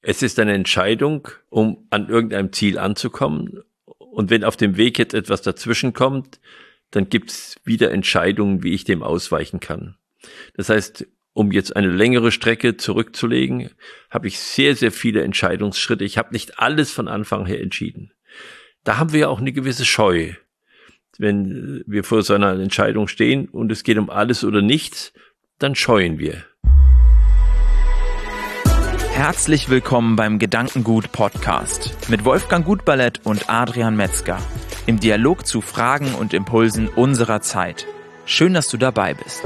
Es ist eine Entscheidung, um an irgendeinem Ziel anzukommen. Und wenn auf dem Weg jetzt etwas dazwischen kommt, dann gibt es wieder Entscheidungen, wie ich dem ausweichen kann. Das heißt, um jetzt eine längere Strecke zurückzulegen, habe ich sehr, sehr viele Entscheidungsschritte. Ich habe nicht alles von Anfang her entschieden. Da haben wir ja auch eine gewisse Scheu. Wenn wir vor so einer Entscheidung stehen und es geht um alles oder nichts, dann scheuen wir. Herzlich willkommen beim Gedankengut Podcast mit Wolfgang Gutballett und Adrian Metzger im Dialog zu Fragen und Impulsen unserer Zeit. Schön, dass du dabei bist.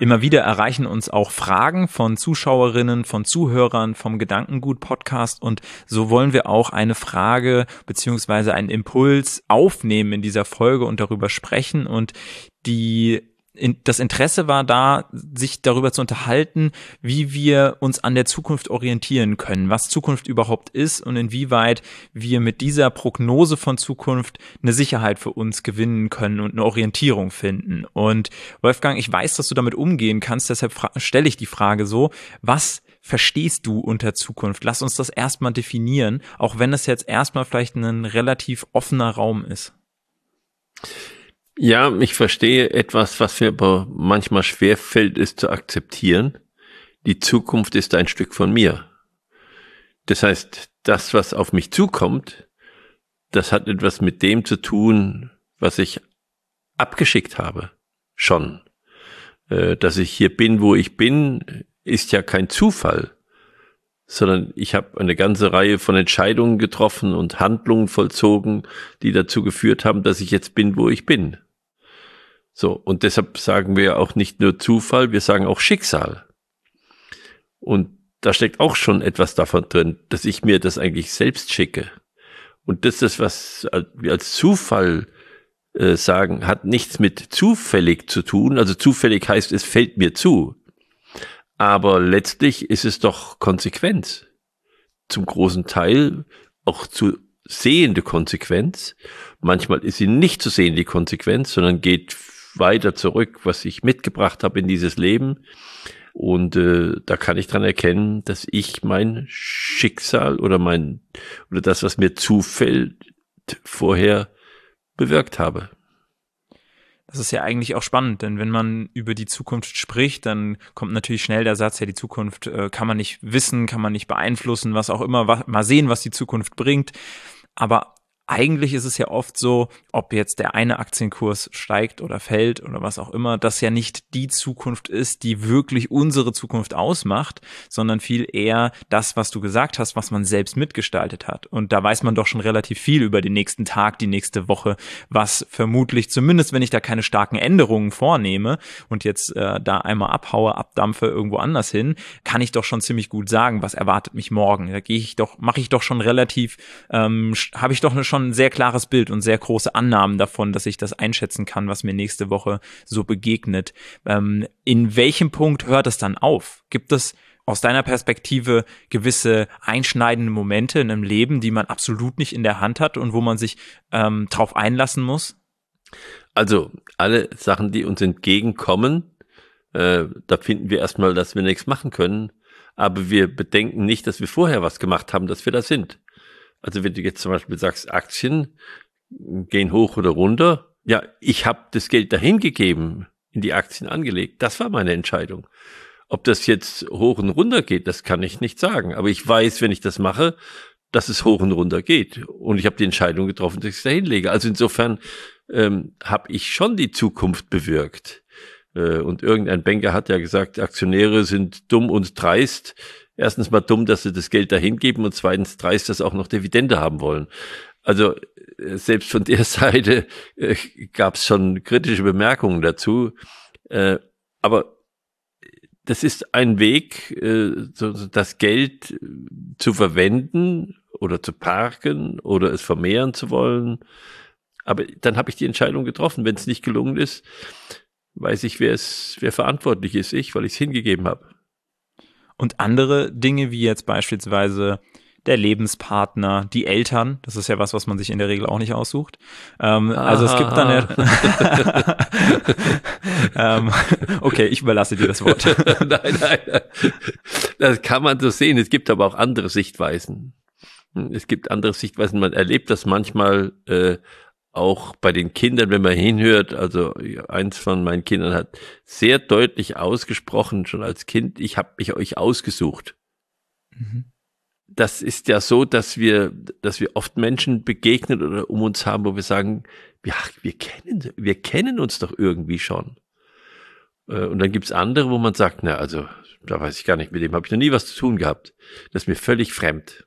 Immer wieder erreichen uns auch Fragen von Zuschauerinnen, von Zuhörern vom Gedankengut Podcast und so wollen wir auch eine Frage beziehungsweise einen Impuls aufnehmen in dieser Folge und darüber sprechen und die das Interesse war da, sich darüber zu unterhalten, wie wir uns an der Zukunft orientieren können, was Zukunft überhaupt ist und inwieweit wir mit dieser Prognose von Zukunft eine Sicherheit für uns gewinnen können und eine Orientierung finden. Und Wolfgang, ich weiß, dass du damit umgehen kannst, deshalb stelle ich die Frage so, was verstehst du unter Zukunft? Lass uns das erstmal definieren, auch wenn es jetzt erstmal vielleicht ein relativ offener Raum ist. Ja, ich verstehe etwas, was mir aber manchmal schwer fällt, ist zu akzeptieren. Die Zukunft ist ein Stück von mir. Das heißt, das, was auf mich zukommt, das hat etwas mit dem zu tun, was ich abgeschickt habe. Schon. Äh, dass ich hier bin, wo ich bin, ist ja kein Zufall, sondern ich habe eine ganze Reihe von Entscheidungen getroffen und Handlungen vollzogen, die dazu geführt haben, dass ich jetzt bin, wo ich bin. So, und deshalb sagen wir auch nicht nur Zufall, wir sagen auch Schicksal. Und da steckt auch schon etwas davon drin, dass ich mir das eigentlich selbst schicke. Und das ist, was wir als Zufall äh, sagen, hat nichts mit zufällig zu tun. Also zufällig heißt, es fällt mir zu. Aber letztlich ist es doch Konsequenz. Zum großen Teil auch zu sehende Konsequenz. Manchmal ist sie nicht zu sehen, die Konsequenz, sondern geht weiter zurück, was ich mitgebracht habe in dieses Leben. Und äh, da kann ich dran erkennen, dass ich mein Schicksal oder mein oder das, was mir zufällt, vorher bewirkt habe. Das ist ja eigentlich auch spannend, denn wenn man über die Zukunft spricht, dann kommt natürlich schnell der Satz, ja, die Zukunft äh, kann man nicht wissen, kann man nicht beeinflussen, was auch immer, was, mal sehen, was die Zukunft bringt. Aber eigentlich ist es ja oft so, ob jetzt der eine Aktienkurs steigt oder fällt oder was auch immer, das ja nicht die Zukunft ist, die wirklich unsere Zukunft ausmacht, sondern viel eher das, was du gesagt hast, was man selbst mitgestaltet hat. Und da weiß man doch schon relativ viel über den nächsten Tag, die nächste Woche, was vermutlich, zumindest wenn ich da keine starken Änderungen vornehme und jetzt äh, da einmal abhaue, abdampfe irgendwo anders hin, kann ich doch schon ziemlich gut sagen, was erwartet mich morgen. Da gehe ich doch, mache ich doch schon relativ, ähm, habe ich doch eine schon schon ein sehr klares Bild und sehr große Annahmen davon, dass ich das einschätzen kann, was mir nächste Woche so begegnet. Ähm, in welchem Punkt hört es dann auf? Gibt es aus deiner Perspektive gewisse einschneidende Momente in einem Leben, die man absolut nicht in der Hand hat und wo man sich ähm, drauf einlassen muss? Also alle Sachen, die uns entgegenkommen, äh, da finden wir erstmal, dass wir nichts machen können. Aber wir bedenken nicht, dass wir vorher was gemacht haben, dass wir da sind. Also wenn du jetzt zum Beispiel sagst, Aktien gehen hoch oder runter, ja, ich habe das Geld dahin gegeben, in die Aktien angelegt. Das war meine Entscheidung. Ob das jetzt hoch und runter geht, das kann ich nicht sagen. Aber ich weiß, wenn ich das mache, dass es hoch und runter geht. Und ich habe die Entscheidung getroffen, dass ich es dahin lege. Also insofern ähm, habe ich schon die Zukunft bewirkt. Äh, und irgendein Banker hat ja gesagt, Aktionäre sind dumm und dreist erstens mal dumm, dass sie das Geld dahin geben und zweitens dreist, dass auch noch Dividende haben wollen. Also äh, selbst von der Seite äh, gab es schon kritische Bemerkungen dazu. Äh, aber das ist ein Weg, äh, das Geld äh, zu verwenden oder zu parken oder es vermehren zu wollen. Aber dann habe ich die Entscheidung getroffen. Wenn es nicht gelungen ist, weiß ich, wer es, wer verantwortlich ist, ich, weil ich es hingegeben habe. Und andere Dinge, wie jetzt beispielsweise der Lebenspartner, die Eltern. Das ist ja was, was man sich in der Regel auch nicht aussucht. Ähm, also es gibt dann ja, ähm, okay, ich überlasse dir das Wort. nein, nein, das kann man so sehen. Es gibt aber auch andere Sichtweisen. Es gibt andere Sichtweisen. Man erlebt das manchmal äh, auch bei den Kindern, wenn man hinhört, also eins von meinen Kindern hat sehr deutlich ausgesprochen, schon als Kind, ich habe mich euch ausgesucht. Mhm. Das ist ja so, dass wir, dass wir oft Menschen begegnen oder um uns haben, wo wir sagen, ja, wir kennen, wir kennen uns doch irgendwie schon. Äh, und dann gibt's andere, wo man sagt, na, also, da weiß ich gar nicht, mit dem habe ich noch nie was zu tun gehabt. Das ist mir völlig fremd.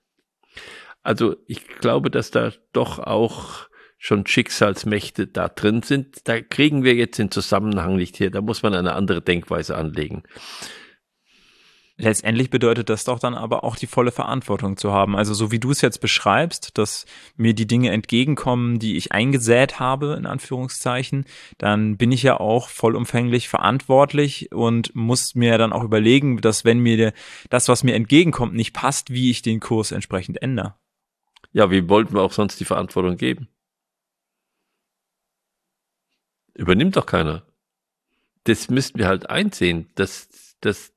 Also ich glaube, dass da doch auch schon Schicksalsmächte da drin sind. Da kriegen wir jetzt den Zusammenhang nicht her. Da muss man eine andere Denkweise anlegen. Letztendlich bedeutet das doch dann aber auch die volle Verantwortung zu haben. Also so wie du es jetzt beschreibst, dass mir die Dinge entgegenkommen, die ich eingesät habe, in Anführungszeichen, dann bin ich ja auch vollumfänglich verantwortlich und muss mir dann auch überlegen, dass wenn mir das, was mir entgegenkommt, nicht passt, wie ich den Kurs entsprechend ändere. Ja, wie wollten wir auch sonst die Verantwortung geben? Übernimmt doch keiner. Das müssten wir halt einsehen, dass, dass,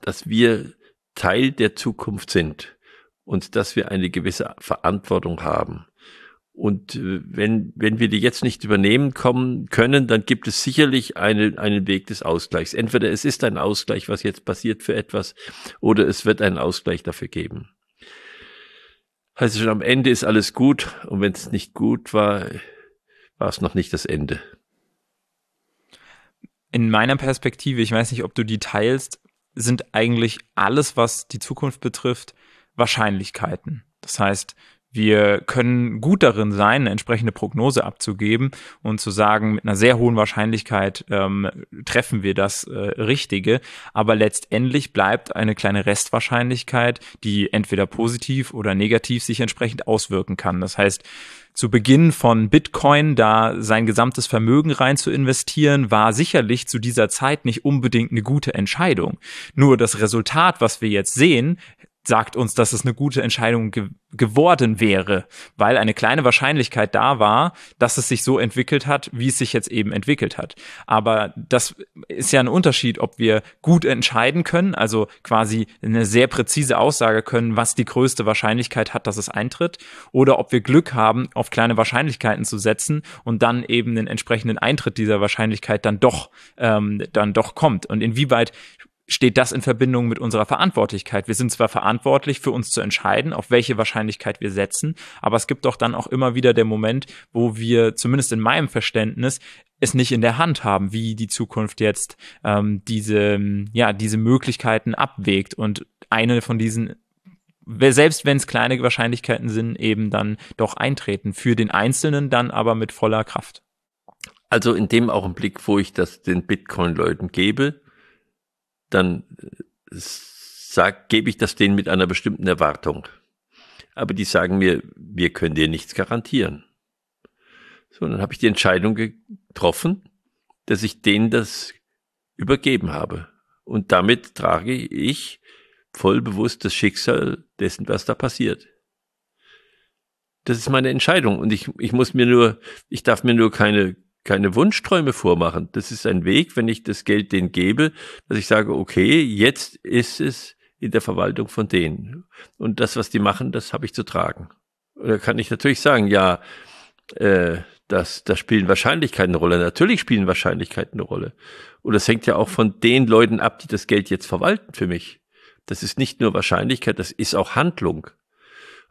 dass wir Teil der Zukunft sind und dass wir eine gewisse Verantwortung haben. Und äh, wenn, wenn wir die jetzt nicht übernehmen kommen können, dann gibt es sicherlich eine, einen Weg des Ausgleichs. Entweder es ist ein Ausgleich, was jetzt passiert für etwas, oder es wird einen Ausgleich dafür geben. Heißt schon, am Ende ist alles gut und wenn es nicht gut war, war es noch nicht das Ende in meiner Perspektive, ich weiß nicht, ob du die teilst, sind eigentlich alles, was die Zukunft betrifft, Wahrscheinlichkeiten. Das heißt, wir können gut darin sein, eine entsprechende Prognose abzugeben und zu sagen, mit einer sehr hohen Wahrscheinlichkeit ähm, treffen wir das äh, Richtige. Aber letztendlich bleibt eine kleine Restwahrscheinlichkeit, die entweder positiv oder negativ sich entsprechend auswirken kann. Das heißt, zu Beginn von Bitcoin da sein gesamtes Vermögen rein zu investieren, war sicherlich zu dieser Zeit nicht unbedingt eine gute Entscheidung. Nur das Resultat, was wir jetzt sehen, sagt uns, dass es eine gute Entscheidung ge geworden wäre, weil eine kleine Wahrscheinlichkeit da war, dass es sich so entwickelt hat, wie es sich jetzt eben entwickelt hat. Aber das ist ja ein Unterschied, ob wir gut entscheiden können, also quasi eine sehr präzise Aussage können, was die größte Wahrscheinlichkeit hat, dass es eintritt, oder ob wir Glück haben, auf kleine Wahrscheinlichkeiten zu setzen und dann eben den entsprechenden Eintritt dieser Wahrscheinlichkeit dann doch ähm, dann doch kommt. Und inwieweit steht das in Verbindung mit unserer Verantwortlichkeit. Wir sind zwar verantwortlich für uns zu entscheiden, auf welche Wahrscheinlichkeit wir setzen, aber es gibt doch dann auch immer wieder der Moment, wo wir, zumindest in meinem Verständnis, es nicht in der Hand haben, wie die Zukunft jetzt ähm, diese, ja, diese Möglichkeiten abwägt und eine von diesen selbst wenn es kleine Wahrscheinlichkeiten sind, eben dann doch eintreten. Für den Einzelnen dann aber mit voller Kraft. Also in dem Augenblick, wo ich das den Bitcoin-Leuten gebe, dann sag, gebe ich das denen mit einer bestimmten Erwartung. Aber die sagen mir, wir können dir nichts garantieren. So, dann habe ich die Entscheidung getroffen, dass ich denen das übergeben habe. Und damit trage ich voll bewusst das Schicksal dessen, was da passiert. Das ist meine Entscheidung. Und ich, ich muss mir nur, ich darf mir nur keine keine Wunschträume vormachen. Das ist ein Weg, wenn ich das Geld denen gebe, dass ich sage, okay, jetzt ist es in der Verwaltung von denen. Und das, was die machen, das habe ich zu tragen. Da kann ich natürlich sagen, ja, äh, das, das spielen Wahrscheinlichkeiten eine Rolle. Natürlich spielen Wahrscheinlichkeiten eine Rolle. Und das hängt ja auch von den Leuten ab, die das Geld jetzt verwalten für mich. Das ist nicht nur Wahrscheinlichkeit, das ist auch Handlung.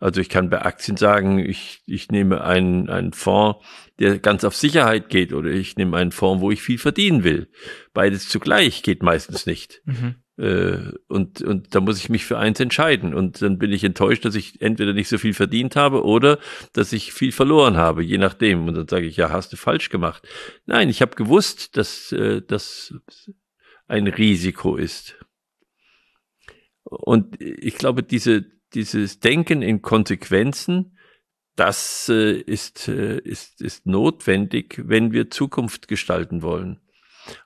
Also ich kann bei Aktien sagen, ich, ich nehme einen, einen Fonds, der ganz auf Sicherheit geht, oder ich nehme einen Fonds, wo ich viel verdienen will. Beides zugleich geht meistens nicht. Mhm. Äh, und, und da muss ich mich für eins entscheiden. Und dann bin ich enttäuscht, dass ich entweder nicht so viel verdient habe oder dass ich viel verloren habe, je nachdem. Und dann sage ich, ja, hast du falsch gemacht. Nein, ich habe gewusst, dass äh, das ein Risiko ist. Und ich glaube, diese dieses Denken in Konsequenzen, das äh, ist, äh, ist, ist notwendig, wenn wir Zukunft gestalten wollen.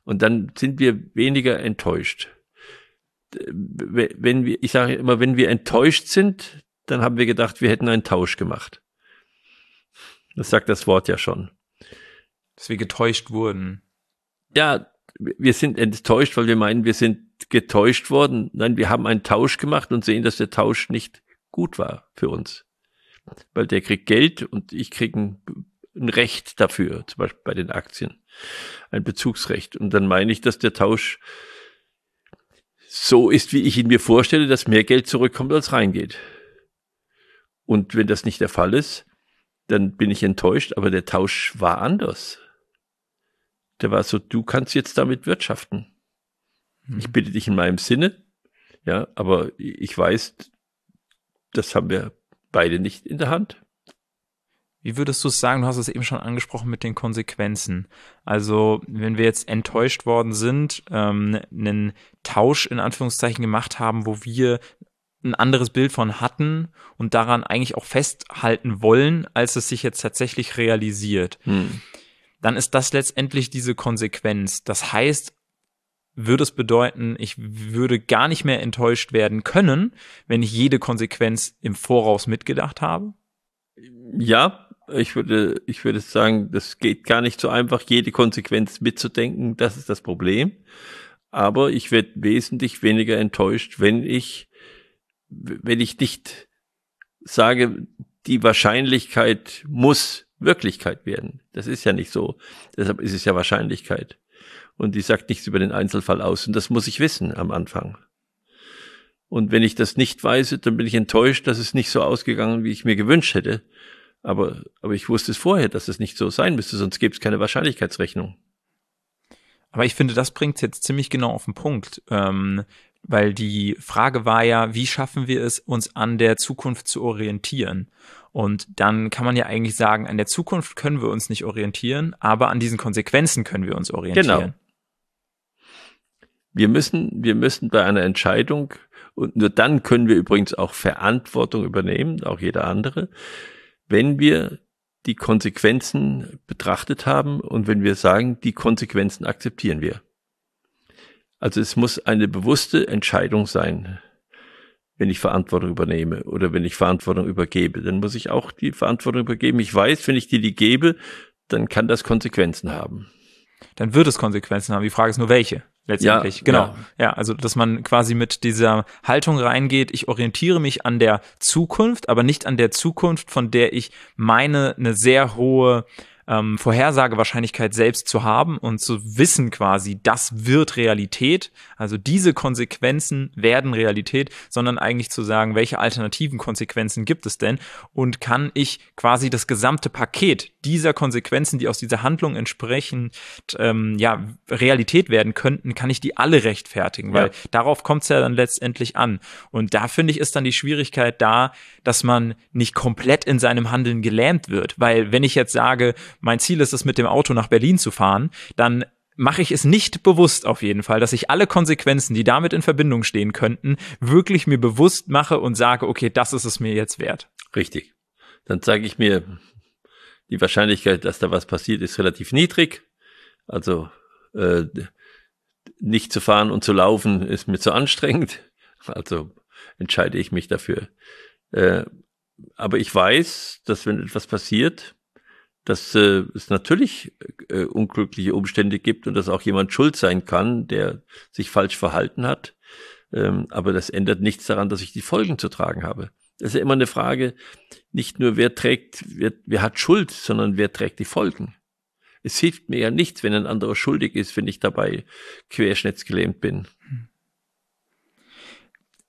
Und dann sind wir weniger enttäuscht. Wenn wir, ich sage immer, wenn wir enttäuscht sind, dann haben wir gedacht, wir hätten einen Tausch gemacht. Das sagt das Wort ja schon. Dass wir getäuscht wurden. Ja, wir sind enttäuscht, weil wir meinen, wir sind getäuscht worden. Nein, wir haben einen Tausch gemacht und sehen, dass der Tausch nicht gut war für uns. Weil der kriegt Geld und ich kriege ein, Recht dafür, zum Beispiel bei den Aktien. Ein Bezugsrecht. Und dann meine ich, dass der Tausch so ist, wie ich ihn mir vorstelle, dass mehr Geld zurückkommt, als reingeht. Und wenn das nicht der Fall ist, dann bin ich enttäuscht, aber der Tausch war anders. Der war so, du kannst jetzt damit wirtschaften. Hm. Ich bitte dich in meinem Sinne, ja, aber ich weiß, das haben wir beide nicht in der Hand. Wie würdest du es sagen? Du hast es eben schon angesprochen mit den Konsequenzen. Also, wenn wir jetzt enttäuscht worden sind, ähm, einen Tausch in Anführungszeichen gemacht haben, wo wir ein anderes Bild von hatten und daran eigentlich auch festhalten wollen, als es sich jetzt tatsächlich realisiert, hm. dann ist das letztendlich diese Konsequenz. Das heißt, würde es bedeuten, ich würde gar nicht mehr enttäuscht werden können, wenn ich jede Konsequenz im Voraus mitgedacht habe? Ja, ich würde, ich würde sagen, das geht gar nicht so einfach, jede Konsequenz mitzudenken. Das ist das Problem. Aber ich werde wesentlich weniger enttäuscht, wenn ich, wenn ich nicht sage, die Wahrscheinlichkeit muss Wirklichkeit werden. Das ist ja nicht so. Deshalb ist es ja Wahrscheinlichkeit und die sagt nichts über den Einzelfall aus. Und das muss ich wissen am Anfang. Und wenn ich das nicht weiß, dann bin ich enttäuscht, dass es nicht so ausgegangen, wie ich mir gewünscht hätte. Aber, aber ich wusste es vorher, dass es nicht so sein müsste, sonst gäbe es keine Wahrscheinlichkeitsrechnung. Aber ich finde, das bringt es jetzt ziemlich genau auf den Punkt. Ähm, weil die Frage war ja, wie schaffen wir es, uns an der Zukunft zu orientieren? Und dann kann man ja eigentlich sagen, an der Zukunft können wir uns nicht orientieren, aber an diesen Konsequenzen können wir uns orientieren. Genau. Wir müssen, wir müssen bei einer Entscheidung, und nur dann können wir übrigens auch Verantwortung übernehmen, auch jeder andere, wenn wir die Konsequenzen betrachtet haben und wenn wir sagen, die Konsequenzen akzeptieren wir. Also es muss eine bewusste Entscheidung sein, wenn ich Verantwortung übernehme oder wenn ich Verantwortung übergebe. Dann muss ich auch die Verantwortung übergeben. Ich weiß, wenn ich die die gebe, dann kann das Konsequenzen haben. Dann wird es Konsequenzen haben. Die Frage ist nur welche letztendlich. Ja, genau. Ja. ja, also dass man quasi mit dieser Haltung reingeht, ich orientiere mich an der Zukunft, aber nicht an der Zukunft, von der ich meine, eine sehr hohe ähm, Vorhersagewahrscheinlichkeit selbst zu haben und zu wissen quasi, das wird Realität, also diese Konsequenzen werden Realität, sondern eigentlich zu sagen, welche alternativen Konsequenzen gibt es denn und kann ich quasi das gesamte Paket dieser Konsequenzen, die aus dieser Handlung entsprechend ähm, ja Realität werden könnten, kann ich die alle rechtfertigen, weil ja. darauf kommt es ja dann letztendlich an. Und da finde ich ist dann die Schwierigkeit da, dass man nicht komplett in seinem Handeln gelähmt wird, weil wenn ich jetzt sage, mein Ziel ist es, mit dem Auto nach Berlin zu fahren, dann mache ich es nicht bewusst auf jeden Fall, dass ich alle Konsequenzen, die damit in Verbindung stehen könnten, wirklich mir bewusst mache und sage, okay, das ist es mir jetzt wert. Richtig. Dann sage ich mir, die Wahrscheinlichkeit, dass da was passiert, ist relativ niedrig. Also äh, nicht zu fahren und zu laufen ist mir zu anstrengend. Also entscheide ich mich dafür. Äh, aber ich weiß, dass wenn etwas passiert, dass äh, es natürlich äh, unglückliche Umstände gibt und dass auch jemand schuld sein kann, der sich falsch verhalten hat. Ähm, aber das ändert nichts daran, dass ich die Folgen zu tragen habe. Das ist ja immer eine Frage, nicht nur wer trägt, wer, wer hat Schuld, sondern wer trägt die Folgen. Es hilft mir ja nichts, wenn ein anderer schuldig ist, wenn ich dabei querschnittsgelähmt bin.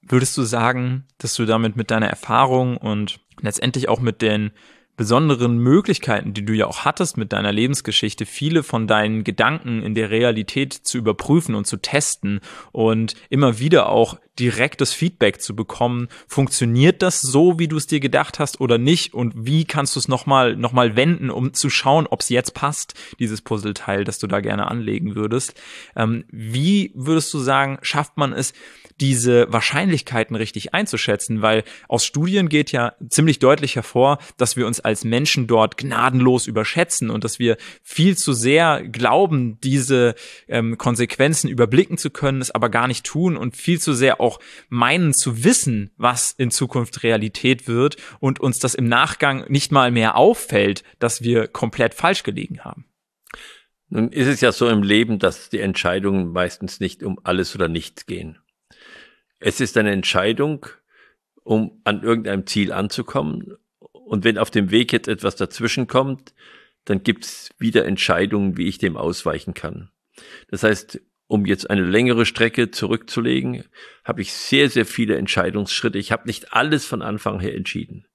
Würdest du sagen, dass du damit mit deiner Erfahrung und letztendlich auch mit den besonderen Möglichkeiten, die du ja auch hattest mit deiner Lebensgeschichte, viele von deinen Gedanken in der Realität zu überprüfen und zu testen und immer wieder auch direktes Feedback zu bekommen. Funktioniert das so, wie du es dir gedacht hast oder nicht? Und wie kannst du es nochmal noch mal wenden, um zu schauen, ob es jetzt passt, dieses Puzzleteil, das du da gerne anlegen würdest? Ähm, wie würdest du sagen, schafft man es, diese Wahrscheinlichkeiten richtig einzuschätzen, weil aus Studien geht ja ziemlich deutlich hervor, dass wir uns als Menschen dort gnadenlos überschätzen und dass wir viel zu sehr glauben, diese ähm, Konsequenzen überblicken zu können, es aber gar nicht tun und viel zu sehr auch meinen zu wissen, was in Zukunft Realität wird und uns das im Nachgang nicht mal mehr auffällt, dass wir komplett falsch gelegen haben. Nun ist es ja so im Leben, dass die Entscheidungen meistens nicht um alles oder nichts gehen. Es ist eine Entscheidung, um an irgendeinem Ziel anzukommen. Und wenn auf dem Weg jetzt etwas dazwischen kommt, dann gibt's wieder Entscheidungen, wie ich dem ausweichen kann. Das heißt, um jetzt eine längere Strecke zurückzulegen, habe ich sehr, sehr viele Entscheidungsschritte. Ich habe nicht alles von Anfang her entschieden.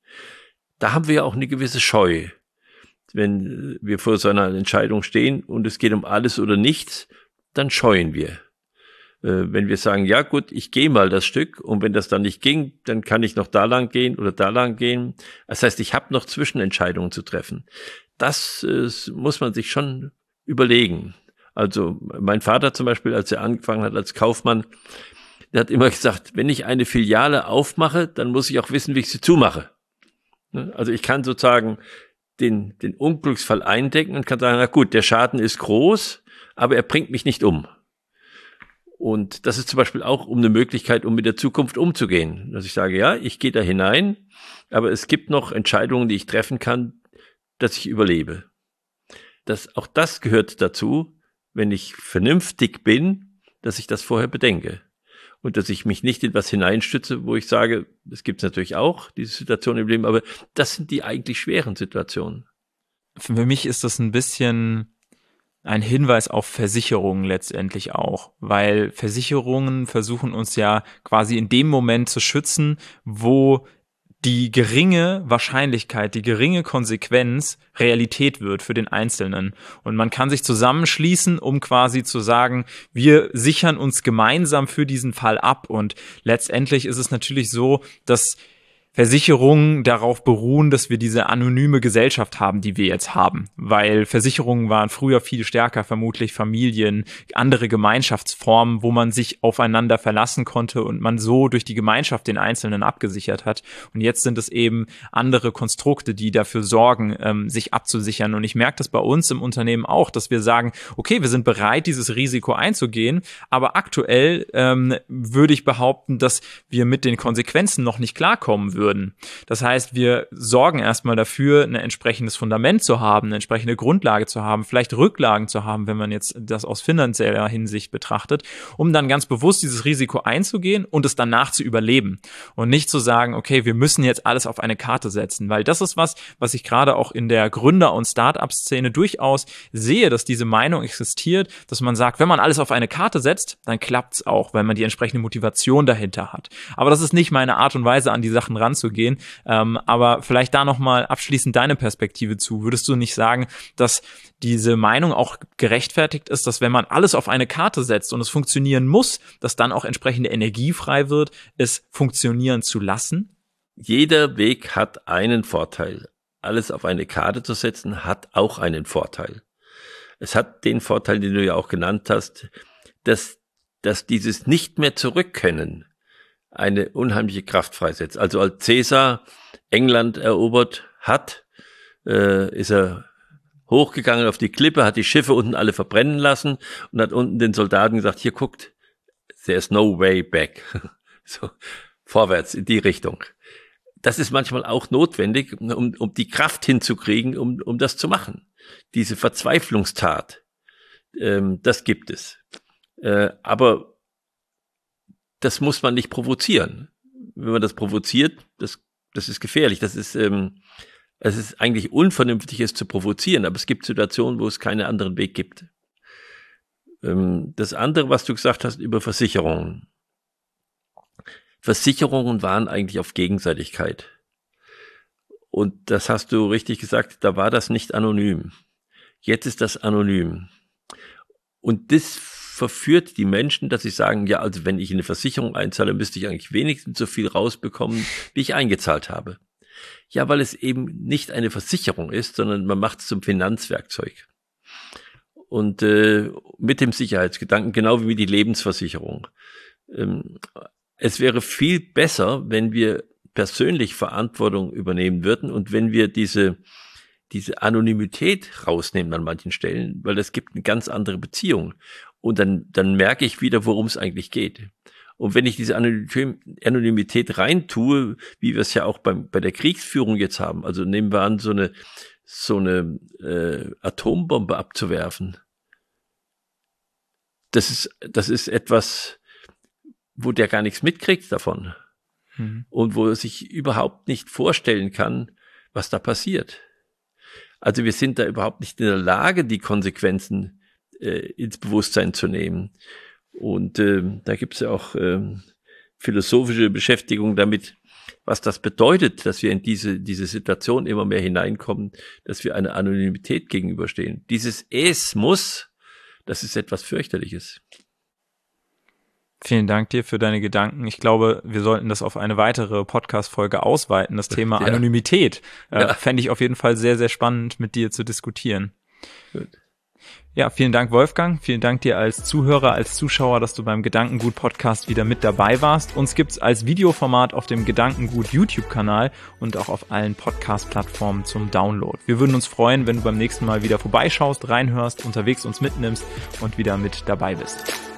Da haben wir ja auch eine gewisse Scheu. Wenn wir vor so einer Entscheidung stehen und es geht um alles oder nichts, dann scheuen wir. Äh, wenn wir sagen, ja gut, ich gehe mal das Stück und wenn das dann nicht ging, dann kann ich noch da lang gehen oder da lang gehen. Das heißt, ich habe noch Zwischenentscheidungen zu treffen. Das äh, muss man sich schon überlegen. Also mein Vater zum Beispiel, als er angefangen hat als Kaufmann, der hat immer gesagt, wenn ich eine Filiale aufmache, dann muss ich auch wissen, wie ich sie zumache. Ne? Also ich kann sozusagen den, den Unglücksfall eindecken und kann sagen, na gut, der Schaden ist groß, aber er bringt mich nicht um. Und das ist zum Beispiel auch um eine Möglichkeit, um mit der Zukunft umzugehen. Dass ich sage, ja, ich gehe da hinein, aber es gibt noch Entscheidungen, die ich treffen kann, dass ich überlebe. Das, auch das gehört dazu, wenn ich vernünftig bin, dass ich das vorher bedenke. Und dass ich mich nicht in was hineinstütze, wo ich sage, es gibt natürlich auch, diese Situation im Leben, aber das sind die eigentlich schweren Situationen. Für mich ist das ein bisschen ein Hinweis auf Versicherungen letztendlich auch, weil Versicherungen versuchen uns ja quasi in dem Moment zu schützen, wo die geringe Wahrscheinlichkeit, die geringe Konsequenz Realität wird für den Einzelnen. Und man kann sich zusammenschließen, um quasi zu sagen, wir sichern uns gemeinsam für diesen Fall ab. Und letztendlich ist es natürlich so, dass Versicherungen darauf beruhen, dass wir diese anonyme Gesellschaft haben, die wir jetzt haben. Weil Versicherungen waren früher viel stärker, vermutlich Familien, andere Gemeinschaftsformen, wo man sich aufeinander verlassen konnte und man so durch die Gemeinschaft den Einzelnen abgesichert hat. Und jetzt sind es eben andere Konstrukte, die dafür sorgen, ähm, sich abzusichern. Und ich merke das bei uns im Unternehmen auch, dass wir sagen, okay, wir sind bereit, dieses Risiko einzugehen, aber aktuell ähm, würde ich behaupten, dass wir mit den Konsequenzen noch nicht klarkommen würden würden. Das heißt, wir sorgen erstmal dafür, ein entsprechendes Fundament zu haben, eine entsprechende Grundlage zu haben, vielleicht Rücklagen zu haben, wenn man jetzt das aus finanzieller Hinsicht betrachtet, um dann ganz bewusst dieses Risiko einzugehen und es danach zu überleben und nicht zu sagen, okay, wir müssen jetzt alles auf eine Karte setzen, weil das ist was, was ich gerade auch in der Gründer- und Start-up-Szene durchaus sehe, dass diese Meinung existiert, dass man sagt, wenn man alles auf eine Karte setzt, dann klappt's auch, weil man die entsprechende Motivation dahinter hat. Aber das ist nicht meine Art und Weise, an die Sachen ran ranzugehen. Ähm, aber vielleicht da nochmal abschließend deine Perspektive zu. Würdest du nicht sagen, dass diese Meinung auch gerechtfertigt ist, dass wenn man alles auf eine Karte setzt und es funktionieren muss, dass dann auch entsprechende Energie frei wird, es funktionieren zu lassen? Jeder Weg hat einen Vorteil. Alles auf eine Karte zu setzen, hat auch einen Vorteil. Es hat den Vorteil, den du ja auch genannt hast, dass, dass dieses nicht mehr zurückkennen eine unheimliche Kraft freisetzt. Also als Caesar England erobert hat, äh, ist er hochgegangen auf die Klippe, hat die Schiffe unten alle verbrennen lassen und hat unten den Soldaten gesagt, hier guckt, there's no way back. so, vorwärts in die Richtung. Das ist manchmal auch notwendig, um, um die Kraft hinzukriegen, um, um das zu machen. Diese Verzweiflungstat, ähm, das gibt es. Äh, aber das muss man nicht provozieren. Wenn man das provoziert, das, das ist gefährlich. Das ist, ähm, es ist eigentlich unvernünftig, es zu provozieren, aber es gibt Situationen, wo es keinen anderen Weg gibt. Ähm, das andere, was du gesagt hast über Versicherungen. Versicherungen waren eigentlich auf Gegenseitigkeit. Und das hast du richtig gesagt, da war das nicht anonym. Jetzt ist das anonym. Und das verführt die Menschen, dass sie sagen, ja, also wenn ich eine Versicherung einzahle, müsste ich eigentlich wenigstens so viel rausbekommen, wie ich eingezahlt habe. Ja, weil es eben nicht eine Versicherung ist, sondern man macht es zum Finanzwerkzeug. Und äh, mit dem Sicherheitsgedanken, genau wie die Lebensversicherung. Ähm, es wäre viel besser, wenn wir persönlich Verantwortung übernehmen würden und wenn wir diese diese Anonymität rausnehmen an manchen Stellen, weil das gibt eine ganz andere Beziehung. Und dann, dann merke ich wieder, worum es eigentlich geht. Und wenn ich diese Anonymität reintue, wie wir es ja auch beim, bei der Kriegsführung jetzt haben, also nehmen wir an, so eine, so eine äh, Atombombe abzuwerfen, das ist, das ist etwas, wo der gar nichts mitkriegt davon. Mhm. Und wo er sich überhaupt nicht vorstellen kann, was da passiert. Also wir sind da überhaupt nicht in der Lage, die Konsequenzen äh, ins Bewusstsein zu nehmen. Und äh, da gibt es ja auch äh, philosophische Beschäftigung damit, was das bedeutet, dass wir in diese, diese Situation immer mehr hineinkommen, dass wir einer Anonymität gegenüberstehen. Dieses Es muss, das ist etwas fürchterliches. Vielen Dank dir für deine Gedanken. Ich glaube, wir sollten das auf eine weitere Podcast-Folge ausweiten. Das Thema ja. Anonymität äh, ja. fände ich auf jeden Fall sehr, sehr spannend, mit dir zu diskutieren. Gut. Ja, vielen Dank, Wolfgang. Vielen Dank dir als Zuhörer, als Zuschauer, dass du beim Gedankengut Podcast wieder mit dabei warst. Uns gibt's als Videoformat auf dem Gedankengut YouTube-Kanal und auch auf allen Podcast-Plattformen zum Download. Wir würden uns freuen, wenn du beim nächsten Mal wieder vorbeischaust, reinhörst, unterwegs uns mitnimmst und wieder mit dabei bist.